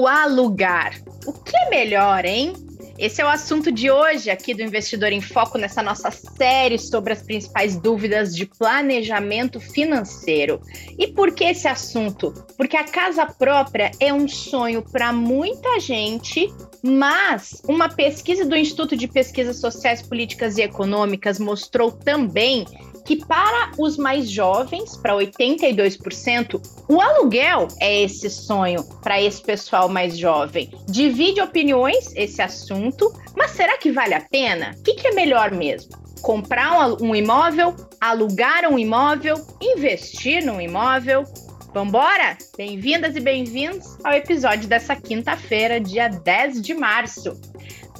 o alugar. O que é melhor, hein? Esse é o assunto de hoje aqui do Investidor em Foco, nessa nossa série sobre as principais dúvidas de planejamento financeiro. E por que esse assunto? Porque a casa própria é um sonho para muita gente, mas uma pesquisa do Instituto de Pesquisas Sociais, Políticas e Econômicas mostrou também que para os mais jovens, para 82%, o aluguel é esse sonho para esse pessoal mais jovem. Divide opiniões esse assunto, mas será que vale a pena? O que, que é melhor mesmo? Comprar um, um imóvel, alugar um imóvel, investir num imóvel? Vambora? Bem-vindas e bem-vindos ao episódio dessa quinta-feira, dia 10 de março.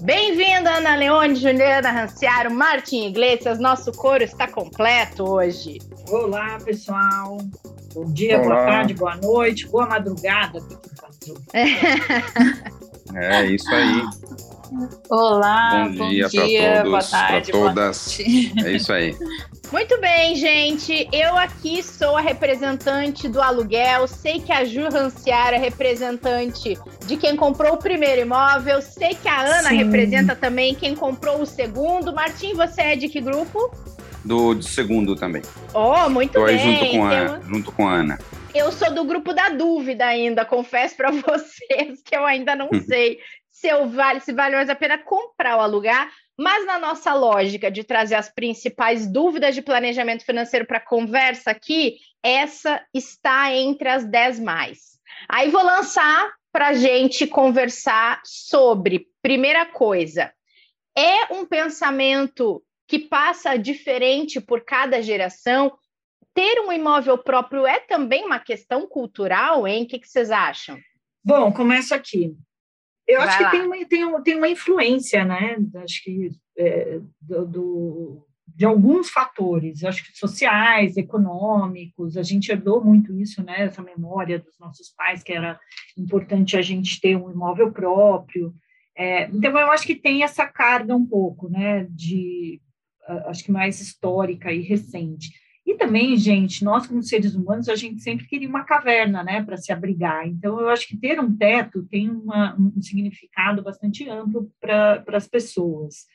Bem-vinda, Ana Leone, Juliana Ranciaro, Martin Iglesias. Nosso coro está completo hoje. Olá, pessoal. Bom dia, Olá. boa tarde, boa noite, boa madrugada. É isso aí. Olá, bom, bom dia, dia todos, boa tarde, todas. Boa é isso aí. Muito bem, gente. Eu aqui sou a representante do aluguel. Sei que a Ju Ranciara é representante de quem comprou o primeiro imóvel. Sei que a Ana Sim. representa também quem comprou o segundo. Martim, você é de que grupo? Do, do segundo também. Oh, muito Tô bem. Junto com, a, junto com a Ana. Eu sou do grupo da dúvida ainda, confesso para vocês que eu ainda não sei se, eu vale, se vale mais a pena comprar ou alugar, mas na nossa lógica de trazer as principais dúvidas de planejamento financeiro para conversa aqui, essa está entre as 10 mais. Aí vou lançar para gente conversar sobre, primeira coisa, é um pensamento que passa diferente por cada geração? Ter um imóvel próprio é também uma questão cultural, hein? O que, vocês acham? Bom, começo aqui. Eu Vai acho lá. que tem uma, tem, tem uma influência, né? Acho que é, do, do, de alguns fatores, acho que sociais, econômicos, a gente herdou muito isso, né? Essa memória dos nossos pais, que era importante a gente ter um imóvel próprio. É, então, eu acho que tem essa carga um pouco, né? De, acho que mais histórica e recente. E também, gente, nós como seres humanos, a gente sempre queria uma caverna, né, para se abrigar. Então, eu acho que ter um teto tem uma, um significado bastante amplo para as pessoas.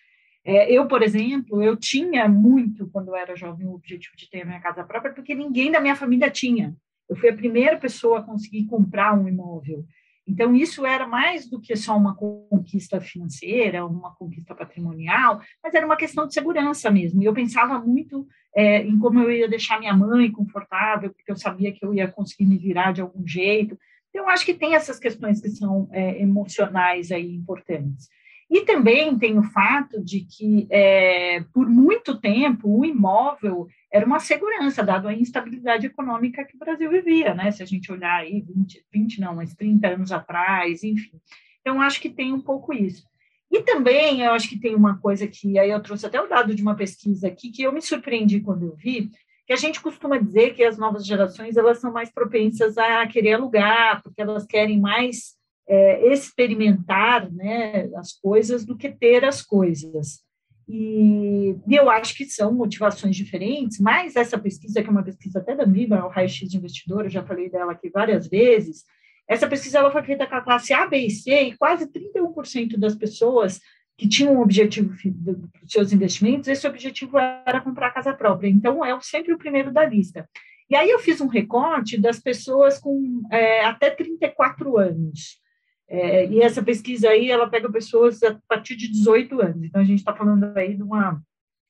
É, eu, por exemplo, eu tinha muito, quando eu era jovem, o objetivo de ter a minha casa própria, porque ninguém da minha família tinha. Eu fui a primeira pessoa a conseguir comprar um imóvel. Então, isso era mais do que só uma conquista financeira, uma conquista patrimonial, mas era uma questão de segurança mesmo. E eu pensava muito é, em como eu ia deixar minha mãe confortável, porque eu sabia que eu ia conseguir me virar de algum jeito. Então, acho que tem essas questões que são é, emocionais aí importantes. E também tem o fato de que, é, por muito tempo, o imóvel era uma segurança, dado a instabilidade econômica que o Brasil vivia, né? Se a gente olhar aí 20, 20 não, mas 30 anos atrás, enfim. Então, acho que tem um pouco isso. E também, eu acho que tem uma coisa que, aí eu trouxe até o dado de uma pesquisa aqui, que eu me surpreendi quando eu vi, que a gente costuma dizer que as novas gerações, elas são mais propensas a querer alugar, porque elas querem mais é, experimentar né, as coisas do que ter as coisas. E, e, eu acho que são motivações diferentes, mas essa pesquisa, que é uma pesquisa até da MIBA, o Raio-X de Investidor, eu já falei dela aqui várias vezes, essa pesquisa ela foi feita com a classe A, B e C, e quase 31% das pessoas que tinham um objetivo dos seus investimentos, esse objetivo era comprar casa própria. Então, é sempre o primeiro da lista. E aí eu fiz um recorte das pessoas com é, até 34 anos. É, e essa pesquisa aí, ela pega pessoas a partir de 18 anos. Então, a gente está falando aí de uma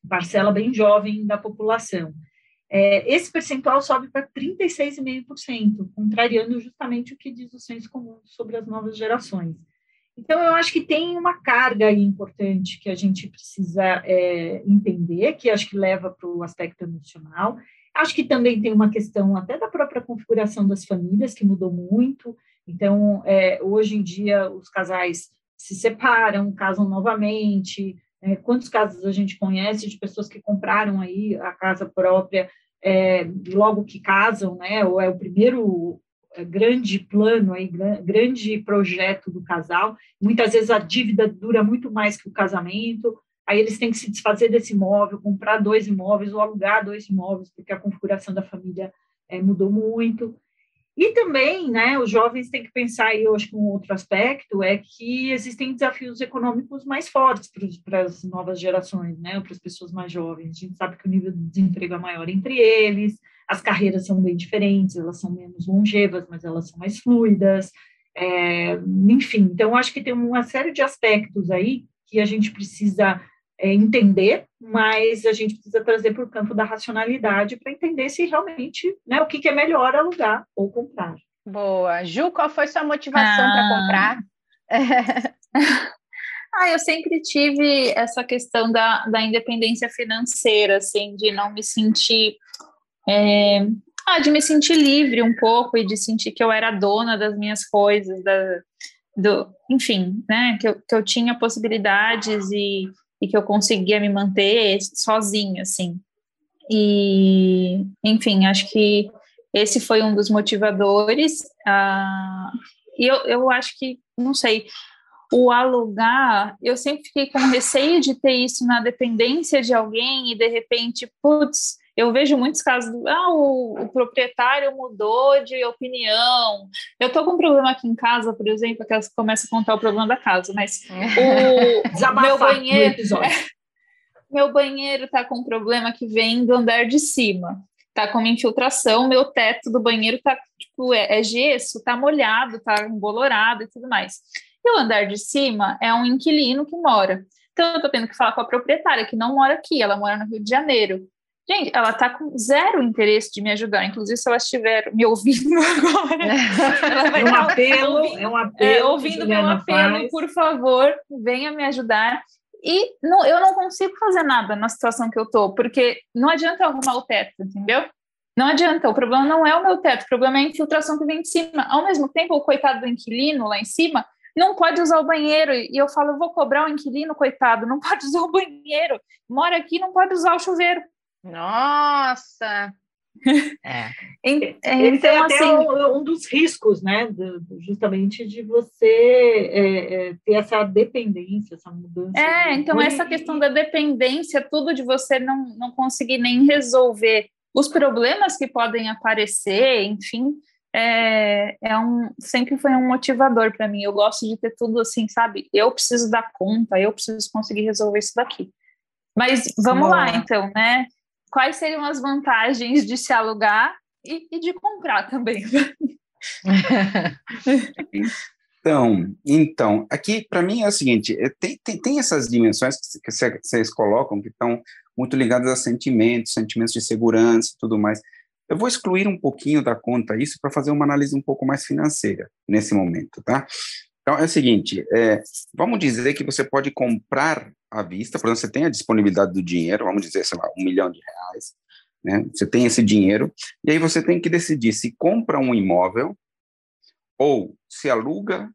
parcela bem jovem da população. É, esse percentual sobe para 36,5%, contrariando justamente o que diz o senso comum sobre as novas gerações. Então, eu acho que tem uma carga importante que a gente precisa é, entender, que acho que leva para o aspecto emocional. Acho que também tem uma questão até da própria configuração das famílias, que mudou muito. Então, é, hoje em dia, os casais se separam, casam novamente. É, quantos casos a gente conhece de pessoas que compraram aí a casa própria é, logo que casam, né? Ou é o primeiro é, grande plano aí, grande projeto do casal. Muitas vezes a dívida dura muito mais que o casamento. Aí eles têm que se desfazer desse imóvel, comprar dois imóveis ou alugar dois imóveis, porque a configuração da família é, mudou muito. E também, né, os jovens têm que pensar, e eu acho que um outro aspecto é que existem desafios econômicos mais fortes para as novas gerações, né, para as pessoas mais jovens. A gente sabe que o nível de desemprego é maior entre eles, as carreiras são bem diferentes, elas são menos longevas, mas elas são mais fluidas, é, enfim. Então, acho que tem uma série de aspectos aí que a gente precisa é, entender, mas a gente precisa trazer para o campo da racionalidade para entender se realmente, né, o que, que, é melhor alugar ou comprar. Boa. Ju, qual foi sua motivação ah. para comprar? ah, eu sempre tive essa questão da, da independência financeira, assim, de não me sentir... É, ah, de me sentir livre um pouco e de sentir que eu era dona das minhas coisas, da, do, enfim, né, que eu, que eu tinha possibilidades e e que eu conseguia me manter sozinha, assim. E, enfim, acho que esse foi um dos motivadores. Uh, e eu, eu acho que, não sei, o alugar, eu sempre fiquei com receio de ter isso na dependência de alguém e de repente, putz, eu vejo muitos casos do, ah, o, o proprietário mudou de opinião. Eu tô com um problema aqui em casa, por exemplo, que elas começam a contar o problema da casa, mas o meu banheiro, meu banheiro tá com um problema que vem do andar de cima. Tá com uma infiltração, meu teto do banheiro tá tipo é, é gesso, tá molhado, tá embolorado e tudo mais. E o andar de cima é um inquilino que mora. Então, eu tô tendo que falar com a proprietária, que não mora aqui, ela mora no Rio de Janeiro. Gente, ela tá com zero interesse de me ajudar. Inclusive, se ela estiver me ouvindo agora, ela vai é um apelo, ouvindo, é um apelo. É, ouvindo meu apelo, faz. por favor, venha me ajudar. E não, eu não consigo fazer nada na situação que eu tô, porque não adianta arrumar o teto, entendeu? Não adianta, o problema não é o meu teto, o problema é a infiltração que vem de cima. Ao mesmo tempo, o coitado do inquilino lá em cima não pode usar o banheiro. E eu falo, eu vou cobrar o inquilino, coitado, não pode usar o banheiro. Mora aqui, não pode usar o chuveiro. Nossa! É. Esse é até assim, um, um, dos riscos, né? justamente de você é, é, ter essa dependência, essa mudança. É, então essa questão da dependência, tudo de você não, não conseguir nem resolver os problemas que podem aparecer, enfim, é, é um, sempre foi um motivador para mim. Eu gosto de ter tudo assim, sabe? Eu preciso dar conta, eu preciso conseguir resolver isso daqui. Mas vamos Boa. lá, então, né? Quais seriam as vantagens de se alugar e, e de comprar também? Então, então, aqui para mim é o seguinte: é, tem, tem, tem essas dimensões que vocês colocam que estão muito ligadas a sentimentos, sentimentos de segurança e tudo mais. Eu vou excluir um pouquinho da conta isso para fazer uma análise um pouco mais financeira nesse momento, tá? Então, é o seguinte, é, vamos dizer que você pode comprar à vista, por exemplo, você tem a disponibilidade do dinheiro, vamos dizer, sei lá, um milhão de reais, né? Você tem esse dinheiro, e aí você tem que decidir se compra um imóvel ou se aluga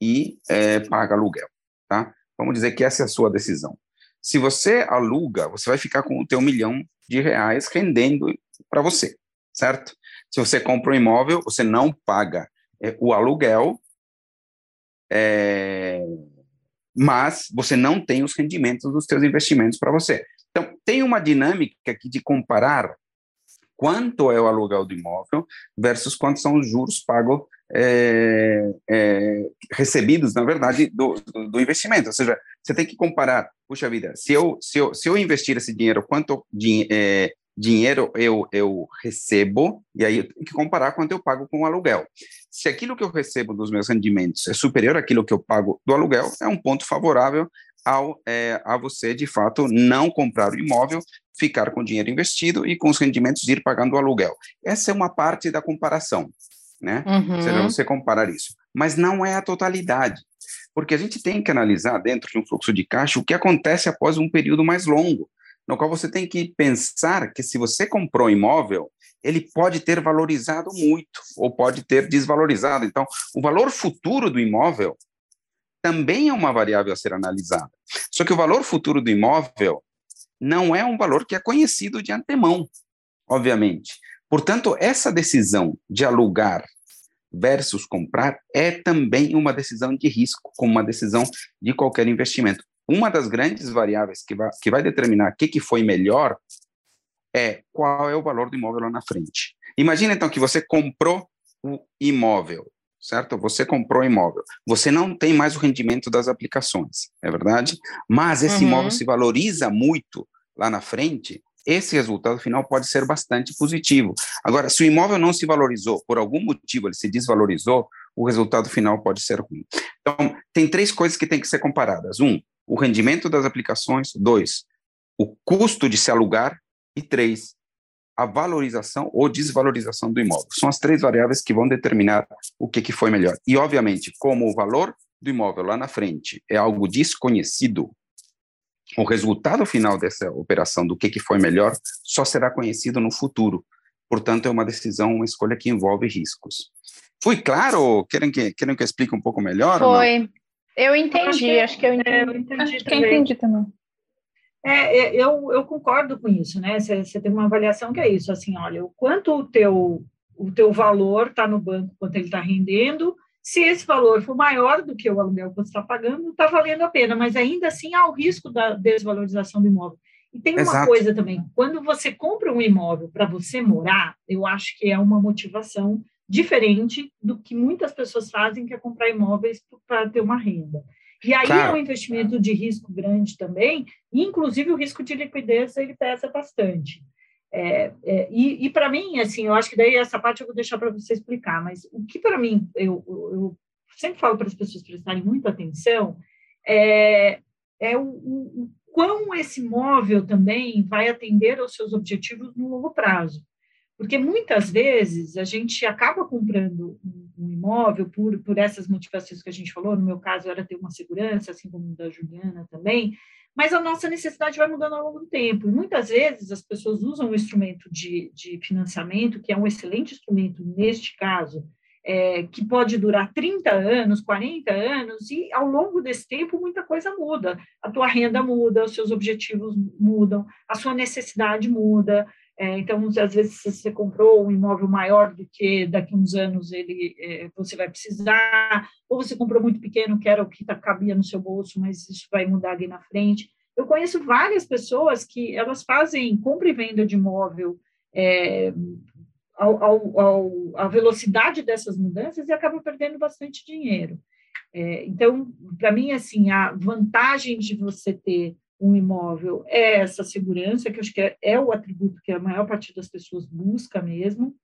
e é, paga aluguel, tá? Vamos dizer que essa é a sua decisão. Se você aluga, você vai ficar com o teu milhão de reais rendendo para você, certo? Se você compra um imóvel, você não paga é, o aluguel, é, mas você não tem os rendimentos dos seus investimentos para você. Então, tem uma dinâmica aqui de comparar quanto é o aluguel do imóvel versus quantos são os juros pagos, é, é, recebidos, na verdade, do, do, investimento. Ou seja, você tem que comparar, puxa vida, se eu, se eu, se eu investir esse dinheiro, quanto é, dinheiro eu, eu recebo, e aí eu tenho que comparar quanto eu pago com o aluguel. Se aquilo que eu recebo dos meus rendimentos é superior àquilo que eu pago do aluguel, é um ponto favorável ao, é, a você, de fato, não comprar o imóvel, ficar com o dinheiro investido e com os rendimentos ir pagando o aluguel. Essa é uma parte da comparação, né? Uhum. Ou seja, você comparar isso. Mas não é a totalidade, porque a gente tem que analisar dentro de um fluxo de caixa o que acontece após um período mais longo no qual você tem que pensar que se você comprou imóvel, ele pode ter valorizado muito ou pode ter desvalorizado. Então, o valor futuro do imóvel também é uma variável a ser analisada. Só que o valor futuro do imóvel não é um valor que é conhecido de antemão, obviamente. Portanto, essa decisão de alugar versus comprar é também uma decisão de risco, como uma decisão de qualquer investimento uma das grandes variáveis que vai, que vai determinar o que, que foi melhor é qual é o valor do imóvel lá na frente. Imagina então que você comprou o imóvel, certo? Você comprou imóvel. Você não tem mais o rendimento das aplicações, é verdade? Mas esse uhum. imóvel se valoriza muito lá na frente, esse resultado final pode ser bastante positivo. Agora, se o imóvel não se valorizou, por algum motivo ele se desvalorizou, o resultado final pode ser ruim. Então, tem três coisas que têm que ser comparadas. Um, o rendimento das aplicações. Dois, o custo de se alugar. E três, a valorização ou desvalorização do imóvel. São as três variáveis que vão determinar o que, que foi melhor. E, obviamente, como o valor do imóvel lá na frente é algo desconhecido, o resultado final dessa operação, do que, que foi melhor, só será conhecido no futuro. Portanto, é uma decisão, uma escolha que envolve riscos. Fui claro? Querem que, querem que eu explique um pouco melhor? Foi. Eu entendi, acho que eu entendi. É, eu entendi acho que eu entendi também. É, é, eu, eu concordo com isso, né? Você, você tem uma avaliação que é isso, assim, olha, o quanto o teu, o teu valor está no banco, quanto ele está rendendo, se esse valor for maior do que o aluguel que você está pagando, está valendo a pena, mas ainda assim há o risco da desvalorização do imóvel. E tem uma Exato. coisa também, quando você compra um imóvel para você morar, eu acho que é uma motivação diferente do que muitas pessoas fazem, que é comprar imóveis para ter uma renda. E aí claro. é um investimento de risco grande também, inclusive o risco de liquidez ele pesa bastante. É, é, e, e para mim, assim, eu acho que daí essa parte eu vou deixar para você explicar, mas o que para mim, eu, eu, sempre falo para as pessoas prestarem muita atenção, é, é o, o, o quão esse imóvel também vai atender aos seus objetivos no longo prazo. Porque muitas vezes a gente acaba comprando um, imóvel por, por essas motivações que a gente falou, no meu caso era ter uma segurança, assim como da Juliana também, mas a nossa necessidade vai mudando ao longo do tempo. E muitas vezes as pessoas usam o instrumento de, de financiamento, que é um excelente instrumento neste caso, é, que pode durar 30 anos, 40 anos, e ao longo desse tempo muita coisa muda. A tua renda muda, os seus objetivos mudam, a sua necessidade muda. É, então, às vezes, se você comprou um imóvel maior do que daqui a uns anos ele, é, você vai precisar, ou você comprou muito pequeno, que era o que tá, cabia no seu bolso, mas isso vai mudar ali na frente. Eu conheço várias pessoas que elas fazem compra e venda de imóvel é, ao, ao, ao, a velocidade dessas mudanças e acabam perdendo bastante dinheiro. É, então, para mim, assim, a vantagem de você ter um imóvel é essa segurança, que acho que é, é, o atributo que a maior parte das pessoas busca mesmo,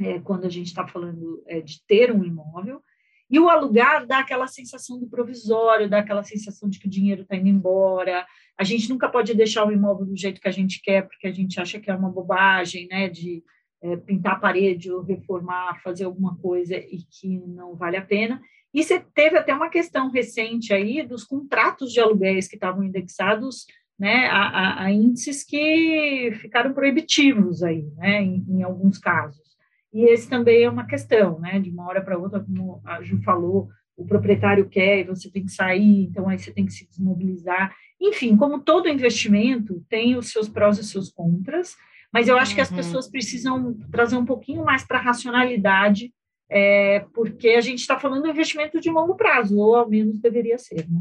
é, quando a gente está falando é, de ter um imóvel. E o alugar dá aquela sensação do provisório, dá aquela sensação de que o dinheiro está indo embora. A gente nunca pode deixar o imóvel do jeito que a gente quer, porque a gente acha que é uma bobagem, né? De é, pintar a parede ou reformar, fazer alguma coisa e que não vale a pena. E você teve até uma questão recente aí dos contratos de aluguéis que estavam indexados né, a, a, a índices que ficaram proibitivos aí, né, em, em, alguns casos. E esse também é uma questão, né, de uma hora para outra, como a Ju falou, o proprietário quer e você tem que sair, então aí você tem que se desmobilizar. Enfim, como todo investimento, tem os seus prós e seus contras, mas eu acho uhum. que as uhum. pessoas precisam trazer um pouquinho mais para a racionalidade é, porque a gente está falando de investimento de longo prazo, ou ao menos deveria ser. Né?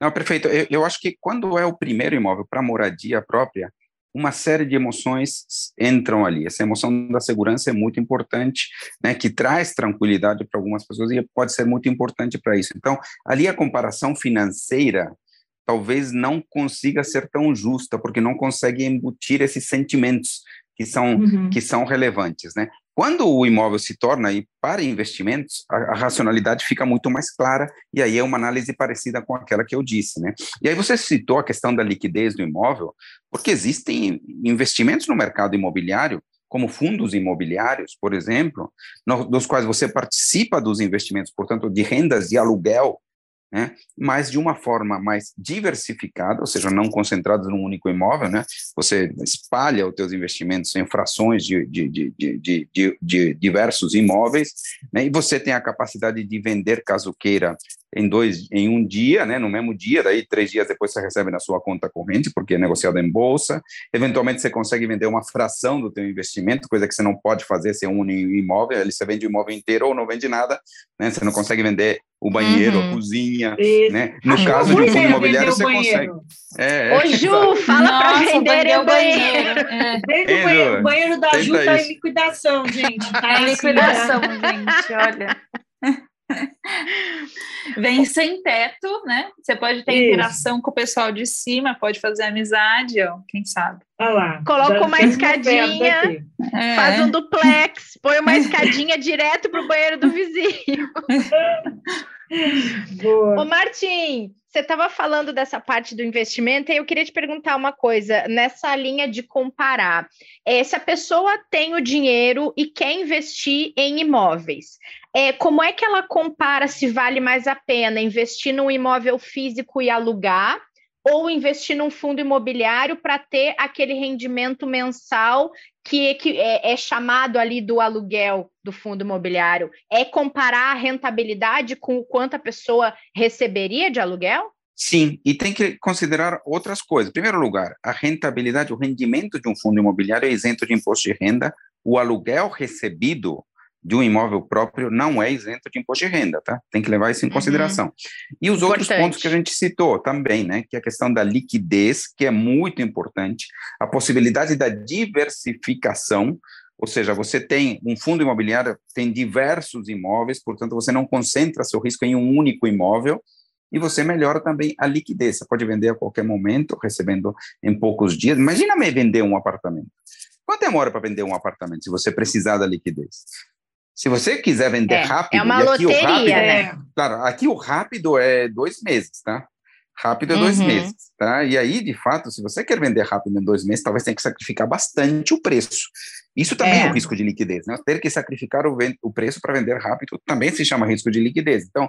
Não, perfeito. Eu, eu acho que quando é o primeiro imóvel para moradia própria, uma série de emoções entram ali. Essa emoção da segurança é muito importante, né, que traz tranquilidade para algumas pessoas e pode ser muito importante para isso. Então, ali a comparação financeira talvez não consiga ser tão justa, porque não consegue embutir esses sentimentos que são, uhum. que são relevantes, né? Quando o imóvel se torna aí para investimentos, a, a, racionalidade fica muito mais clara e aí é uma análise parecida com aquela que eu disse, né? E aí você citou a questão da liquidez do imóvel, porque existem investimentos no mercado imobiliário como fundos imobiliários, por exemplo, no, dos quais você participa dos investimentos, portanto, de rendas de aluguel né? mas de uma forma mais diversificada, ou seja, não concentrados num único imóvel, né? Você espalha os teus investimentos em frações de, de, de, de, diversos imóveis, né? E você tem a capacidade de vender caso queira em dois, em um dia, né, no mesmo dia, daí três dias depois você recebe na sua conta corrente, porque é negociado em bolsa. Eventualmente você consegue vender uma fração do teu investimento, coisa que você não pode fazer se é um imóvel, ele você vende o imóvel inteiro ou não vende nada, né, você não consegue vender o banheiro, uhum. a cozinha, Isso. né? No Acho caso de um fundo imobiliário, você consegue. É, é, Ô, Ju, fala para vender o banheiro. É. o banheiro da Ju tá em liquidação, gente. Tá em liquidação, gente, olha. Vem sem teto, né? Você pode ter Isso. interação com o pessoal de cima, pode fazer amizade, ó, quem sabe. Olha lá, Coloca uma escadinha, é. faz um duplex, põe uma escadinha direto pro banheiro do vizinho. Boa. Ô, Martim, você estava falando dessa parte do investimento e eu queria te perguntar uma coisa, nessa linha de comparar. É, se a pessoa tem o dinheiro e quer investir em imóveis, é, como é que ela compara se vale mais a pena investir num imóvel físico e alugar ou investir num fundo imobiliário para ter aquele rendimento mensal que, que é, é, chamado ali do aluguel do fundo imobiliário? É comparar a rentabilidade com o quanto a pessoa receberia de aluguel? Sim, e tem que considerar outras coisas. Em primeiro lugar, a rentabilidade, o rendimento de um fundo imobiliário é isento de imposto de renda. O aluguel recebido de um imóvel próprio não é isento de imposto de renda, tá? Tem que levar isso em uhum. consideração. E os importante. outros pontos que a gente citou também, né? Que é a questão da liquidez, que é muito importante, a possibilidade da diversificação, ou seja, você tem um fundo imobiliário, tem diversos imóveis, portanto, você não concentra seu risco em um único imóvel, e você melhora também a liquidez. Você pode vender a qualquer momento, recebendo em poucos dias. Imagina me vender um apartamento. Quanto demora para vender um apartamento se você precisar da liquidez? Se você quiser vender é, rápido, é uma loteria, rápido, né? Claro, aqui o rápido é dois meses, tá? Rápido é dois uhum. meses, tá? E aí, de fato, se você quer vender rápido em dois meses, talvez tenha que sacrificar bastante o preço. Isso também é, é um risco de liquidez, né? Ter que sacrificar o, o preço para vender rápido também se chama risco de liquidez. Então,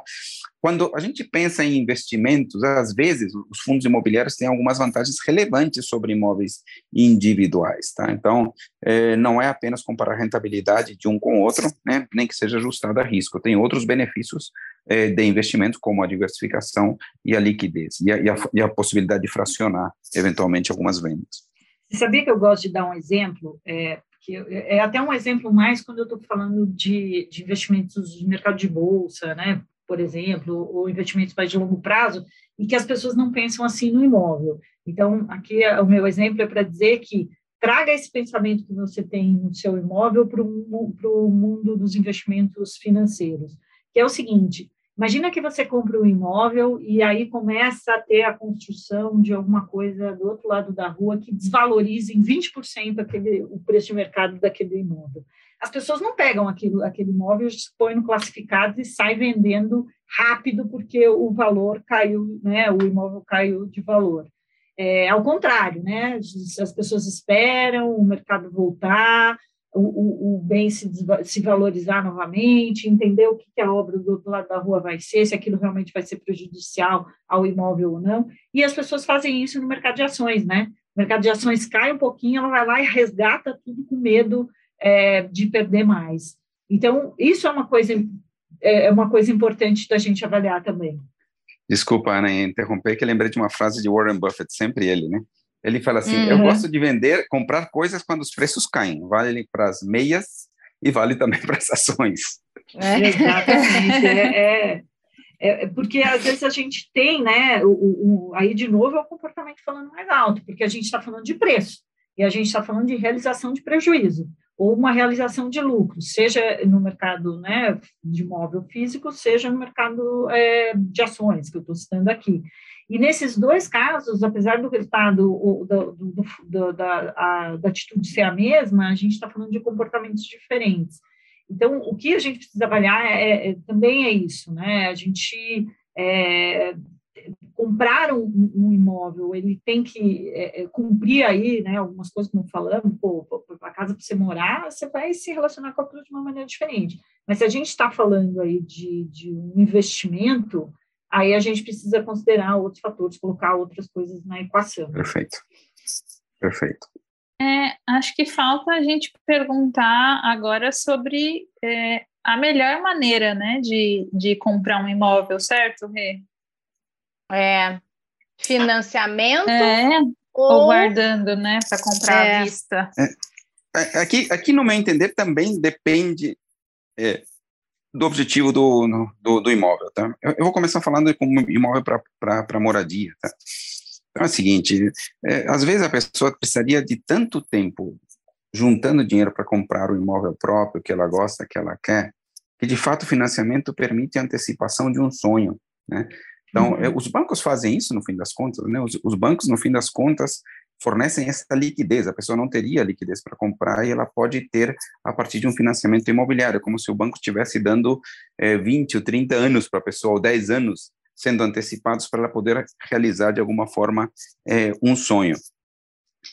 quando a gente pensa em investimentos, às vezes os fundos imobiliários têm algumas vantagens relevantes sobre imóveis individuais, tá? Então, é, não é apenas comparar a rentabilidade de um com o outro, né? Nem que seja ajustada a risco. Tem outros benefícios é, de investimento, como a diversificação e a liquidez, e a, e a, e a possibilidade de fracionar, eventualmente, algumas vendas. Você sabia que eu gosto de dar um exemplo? É, que é até um exemplo mais quando eu estou falando de, de investimentos de mercado de bolsa, né? por exemplo, ou investimentos mais de longo prazo, e que as pessoas não pensam assim no imóvel. Então, aqui é, o meu exemplo é para dizer que traga esse pensamento que você tem no seu imóvel para o mundo dos investimentos financeiros, que é o seguinte, Imagina que você compra um imóvel e aí começa a ter a construção de alguma coisa do outro lado da rua que desvalorize em 20% aquele, o preço de mercado daquele imóvel. As pessoas não pegam aquilo, aquele imóvel, põem no classificado e saem vendendo rápido porque o valor caiu, né, o imóvel caiu de valor. É, ao contrário, né, as pessoas esperam o mercado voltar, o, o, bem se, se valorizar novamente, entender o que, que a obra do outro lado da rua vai ser, se aquilo realmente vai ser prejudicial ao imóvel ou não. E as pessoas fazem isso no mercado de ações, né? O mercado de ações cai um pouquinho, ela vai lá e resgata tudo com medo é, de perder mais. Então, isso é uma coisa é, é uma coisa importante da gente avaliar também. Desculpa, Ana, interromper, que lembrei de uma frase de Warren Buffett, sempre ele, né? Ele fala assim: uhum. eu gosto de vender, comprar coisas quando os preços caem. Vale para as meias e vale também para as ações. É. Exatamente. É, é, é, porque às vezes a gente tem, né? O, o, aí de novo é o comportamento falando mais alto, porque a gente está falando de preço e a gente está falando de realização de prejuízo ou uma realização de lucro, seja no mercado né, de imóvel físico, seja no mercado é, de ações, que eu estou citando aqui. E nesses dois casos, apesar do resultado do, do, do, da, a, da atitude ser a mesma, a gente está falando de comportamentos diferentes. Então, o que a gente precisa avaliar é, é também é isso, né? A gente é, comprar um, um, imóvel, ele tem que é, é, cumprir aí, né, algumas coisas não falamos, pô, a casa para você morar, você vai se relacionar com aquilo de uma maneira diferente. Mas se a gente está falando aí de, de um investimento, aí a gente precisa considerar outros fatores, colocar outras coisas na equação. Perfeito. Perfeito. É, acho que falta a gente perguntar agora sobre é, a melhor maneira, né, de, de comprar um imóvel, certo, Rê? É, financiamento é, ou... ou guardando, né, para comprar é. à vista. É, é, aqui, aqui, no meu entender, também depende é, do objetivo do, do, do imóvel, tá? Eu, eu, vou começar falando como imóvel para moradia, tá? Então é o seguinte, é, às vezes a pessoa precisaria de tanto tempo juntando dinheiro para comprar o imóvel próprio que ela gosta, que ela quer, que de fato o financiamento permite a antecipação de um sonho, né? Então, uhum. É, os bancos fazem isso no fim das contas, né? Os, os, bancos, no fim das contas, fornecem essa liquidez. A pessoa não teria liquidez para comprar e ela pode ter a partir de um financiamento imobiliário, como se o banco estivesse dando é, 20 ou 30 anos para a pessoa, ou 10 anos sendo antecipados para ela poder realizar de alguma forma é, um sonho.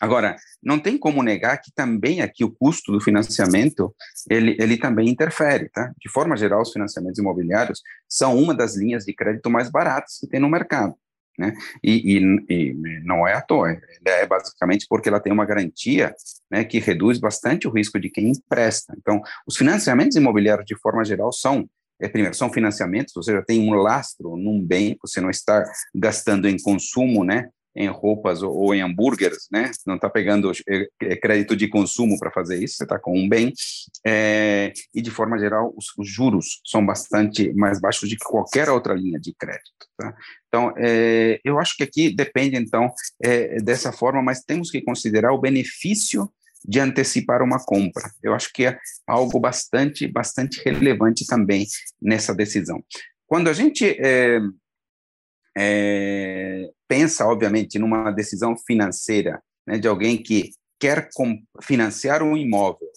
Agora, não tem como negar que também aqui o custo do financiamento, ele, ele também interfere, tá? De forma geral, os financiamentos imobiliários são uma das linhas de crédito mais baratas que tem no mercado, né? E, e, e não é à toa, é basicamente porque ela tem uma garantia, né, que reduz bastante o risco de quem empresta. Então, os financiamentos imobiliários, de forma geral, são é, primeiro, são financiamentos, você já tem um lastro num bem, você não está gastando em consumo, né, em roupas ou, ou em hambúrgueres, né? Não está pegando é, é, crédito de consumo para fazer isso, você está com um bem. É, e, de forma geral, os, os, juros são bastante mais baixos que qualquer outra linha de crédito. Tá? Então, é, eu acho que aqui depende, então, é, dessa forma, mas temos que considerar o benefício de antecipar uma compra. Eu acho que é algo bastante, bastante relevante também nessa decisão. Quando a gente é, é, pensa, obviamente, numa decisão financeira né, de alguém que quer financiar um imóvel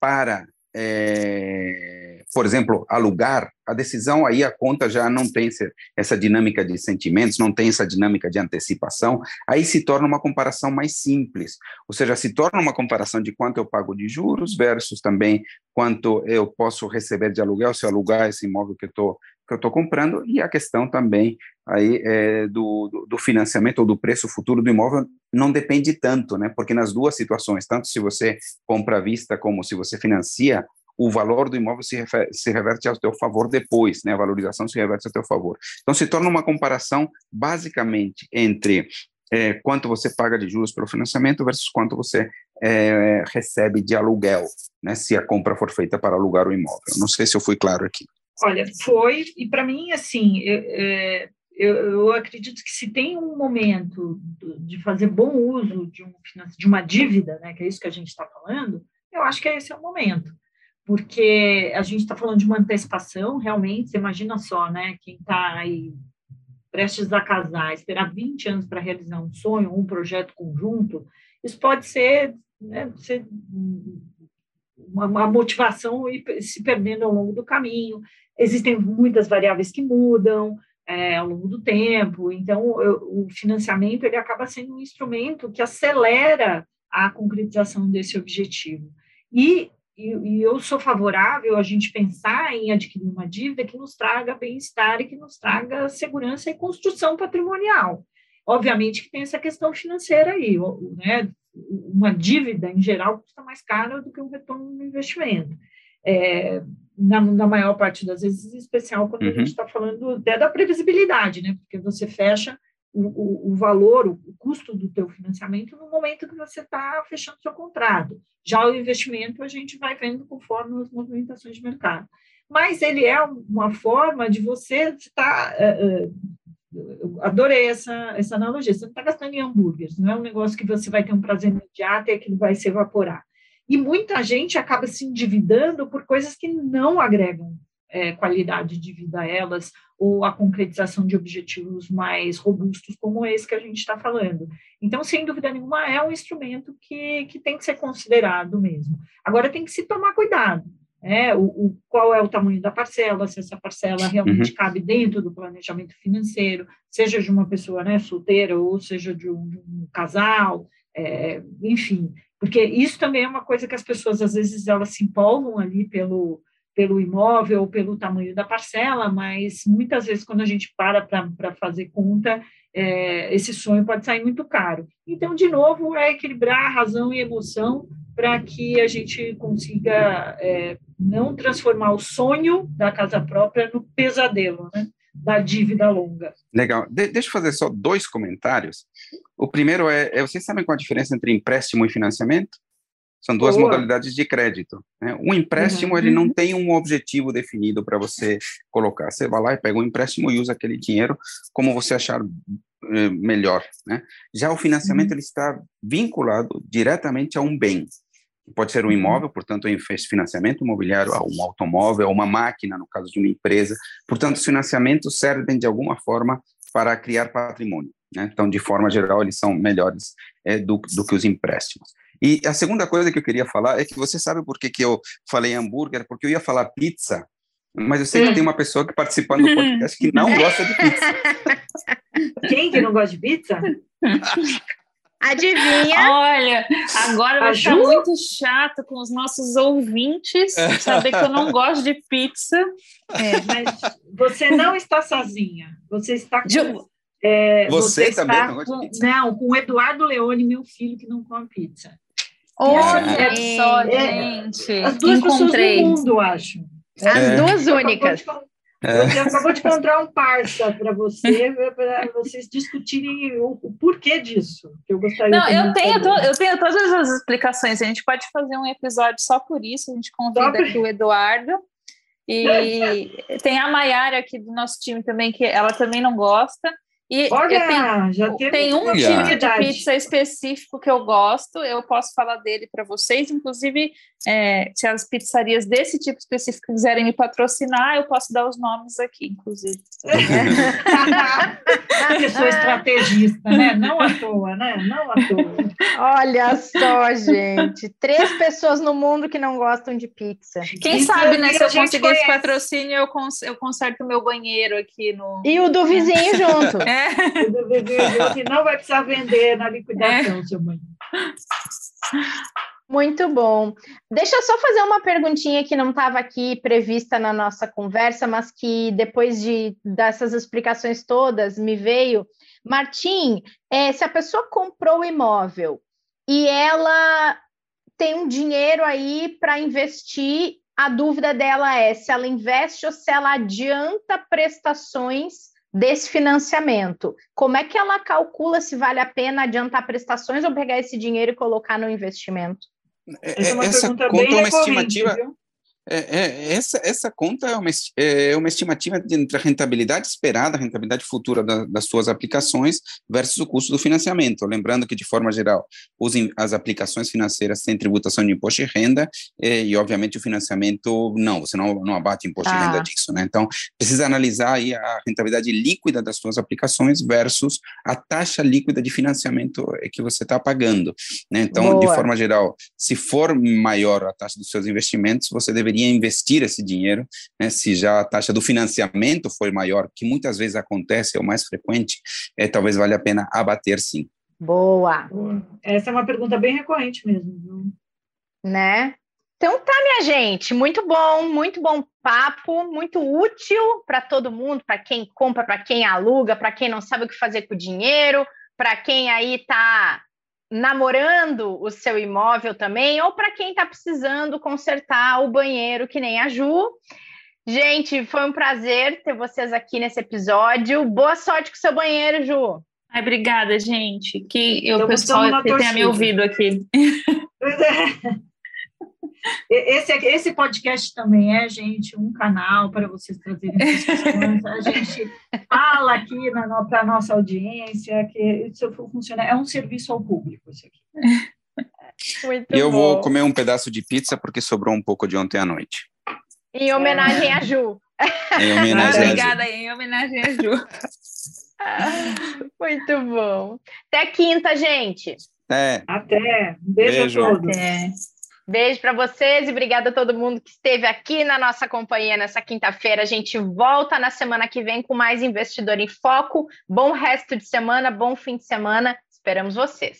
para, é, por exemplo, alugar, a decisão aí, a conta já não tem essa dinâmica de sentimentos, não tem essa dinâmica de antecipação, aí se torna uma comparação mais simples, ou seja, se torna uma comparação de quanto eu pago de juros versus também quanto eu posso receber de aluguel se eu alugar esse imóvel que eu estou que eu estou comprando e a questão também aí é, do, do, financiamento ou do preço futuro do imóvel não depende tanto, né? Porque nas duas situações, tanto se você compra à vista como se você financia, o valor do imóvel se, se reverte ao teu favor depois, né? A valorização se reverte ao teu favor. Então se torna uma comparação basicamente entre é, quanto você paga de juros pelo financiamento versus quanto você é, recebe de aluguel, né? Se a compra for feita para alugar o imóvel. Não sei se eu fui claro aqui. Olha, foi, e para mim, assim, eu, é, eu, eu, acredito que se tem um momento de fazer bom uso de, um, de uma dívida, né, que é isso que a gente está falando, eu acho que esse é o momento, porque a gente está falando de uma antecipação, realmente, você imagina só, né, quem está aí prestes a casar, esperar 20 anos para realizar um sonho, um projeto conjunto, isso pode ser, né, ser uma, uma motivação e se perdendo ao longo do caminho. Existem muitas variáveis que mudam é, ao longo do tempo, então eu, o financiamento ele acaba sendo um instrumento que acelera a concretização desse objetivo. E, e, e eu sou favorável a gente pensar em adquirir uma dívida que nos traga bem-estar e que nos traga segurança e construção patrimonial. Obviamente que tem essa questão financeira aí, né? Uma dívida, em geral, custa mais caro do que um retorno no investimento. É, na, na, maior parte das vezes, em especial quando uhum. a gente está falando até da previsibilidade, né? Porque você fecha o, o, o, valor, o, custo do teu financiamento no momento que você está fechando seu contrato. Já o investimento a gente vai vendo conforme as movimentações de mercado. Mas ele é uma forma de você estar... Uh, uh, adorei essa, essa analogia. Você não está gastando em hambúrgueres, não é um negócio que você vai ter um prazer imediato e aquilo vai se evaporar. E muita gente acaba se endividando por coisas que não agregam é, qualidade de vida a elas ou a concretização de objetivos mais robustos como esse que a gente está falando. Então, sem dúvida nenhuma, é um instrumento que, que tem que ser considerado mesmo. Agora, tem que se tomar cuidado. Né? o, o, qual é o tamanho da parcela, se essa parcela realmente uhum. cabe dentro do planejamento financeiro, seja de uma pessoa né, solteira ou seja de um, de um casal, é, enfim, porque isso também é uma coisa que as pessoas, às vezes, elas se empolgam ali pelo, pelo imóvel ou pelo tamanho da parcela, mas muitas vezes, quando a gente para para fazer conta, é, esse sonho pode sair muito caro. Então, de novo, é equilibrar razão e emoção para que a gente consiga é, não transformar o sonho da casa própria no pesadelo, né? da dívida longa. Legal. De deixa eu fazer só dois comentários. O primeiro é, é, vocês sabem qual a diferença entre empréstimo e financiamento? São duas Boa. modalidades de crédito. Né? Um empréstimo, uhum. ele não tem um objetivo definido para você colocar. Você vai lá e pega um empréstimo e usa aquele dinheiro como você achar eh, melhor. Né? Já o financiamento, uhum. ele está vinculado diretamente a um bem. Pode ser um uhum. imóvel, portanto, um financiamento imobiliário, a um automóvel, uma máquina, no caso de uma empresa. Portanto, os financiamentos servem de alguma forma para criar patrimônio. Né? Então, de forma geral, eles são melhores é, do, do que os empréstimos. E a segunda coisa que eu queria falar é que você sabe por que, que eu falei hambúrguer? Porque eu ia falar pizza, mas eu sei que hum. tem uma pessoa que participando do podcast que não gosta de pizza. Quem que não gosta de pizza? Adivinha? Olha, agora vai ficar muito chato com os nossos ouvintes saber que eu não gosto de pizza. É. Mas você não está sozinha. Você está com Ju... É, você, você também não com, Não, com o Eduardo Leone, meu filho, que não come pizza. Olha é, só, é, gente. As duas Encontrei. pessoas do mundo, acho. As é. duas únicas. É. Você acabou de encontrar um parça para você, para vocês discutirem o, o, porquê disso. Que eu gostaria Não, eu tenho, to, eu tenho todas as explicações. A gente pode fazer um episódio só por isso. A gente convida aqui o Eduardo. E tem a Maiara aqui do nosso time também, que ela também não gosta. E Olha, tenho, já tem um tipo de pizza específico que eu gosto, eu posso falar dele para vocês. Inclusive, é, se as pizzarias desse tipo específico quiserem me patrocinar, eu posso dar os nomes aqui, inclusive. Pessoa estrategista, né? Não à toa, né? Não à toa. Olha só, gente. Três pessoas no mundo que não gostam de pizza. Quem Isso sabe, né? Se eu conseguir conhece. esse patrocínio, eu, cons eu conserto o meu banheiro aqui no. E o do vizinho junto. É. Junto, e não vai precisar vender na liquidação, é. seu banheiro. Muito bom. Deixa eu só fazer uma perguntinha que não estava aqui prevista na nossa conversa, mas que depois de dessas explicações todas me veio. Martim, é, se a pessoa comprou o imóvel e ela tem um dinheiro aí para investir, a dúvida dela é se ela investe ou se ela adianta prestações desse financiamento. Como é que ela calcula se vale a pena adiantar prestações ou pegar esse dinheiro e colocar no investimento? É, essa, é essa conta é uma estimativa. Viu? É, é, essa, essa conta é uma, é uma estimativa entre a rentabilidade esperada, a rentabilidade futura da, das suas aplicações versus o custo do financiamento. Lembrando que, de forma geral, usem as aplicações financeiras têm tributação de imposto de renda e, e obviamente, o financiamento, não, você não, não abate imposto ah. de renda ah. disso. Né? Então, precisa analisar aí a rentabilidade líquida das suas aplicações versus a taxa líquida de financiamento que você está pagando. Né? Então, Boa. de forma geral, se for maior a taxa dos seus investimentos, você deveria deveria investir esse dinheiro, né, se já a taxa do financiamento foi maior, que muitas vezes acontece, é o mais frequente, é, talvez valha a pena abater sim. Boa. Essa é uma pergunta bem recorrente mesmo. Né? Então tá, minha gente, muito bom, muito bom papo, muito útil para todo mundo, para quem compra, para quem aluga, para quem não sabe o que fazer com o dinheiro, para quem aí está namorando o seu imóvel também, ou para quem está precisando consertar o banheiro, que nem a Ju. Gente, foi um prazer ter vocês aqui nesse episódio. Boa sorte com o seu banheiro, Ju. Ai, obrigada, gente. Que o pessoal tenha me ouvido aqui. Esse, esse podcast também é, gente, um canal para vocês trazerem discussões. A gente fala aqui para a nossa audiência que isso funciona, é um serviço ao público isso aqui. Muito eu bom. vou comer um pedaço de pizza porque sobrou um pouco de ontem à noite. Em homenagem a Ju. Em homenagem Obrigada, a Ju. em homenagem a Ju. Muito bom. Até quinta, gente. É. Até. Um beijo, beijo. a todos. Até. Beijo para vocês e obrigada a todo mundo que esteve aqui na nossa companhia nessa quinta-feira. A gente volta na semana que vem com mais Investidor em Foco. Bom resto de semana, bom fim de semana. Esperamos vocês.